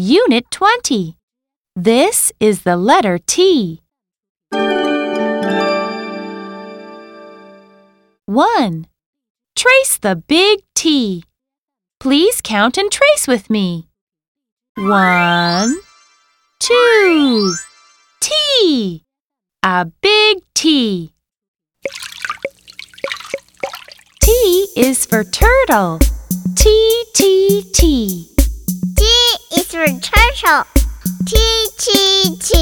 Unit 20. This is the letter T. 1. Trace the big T. Please count and trace with me. 1, 2. T. A big T. T is for turtle. T, T, T. T is for turtle. T, T, T.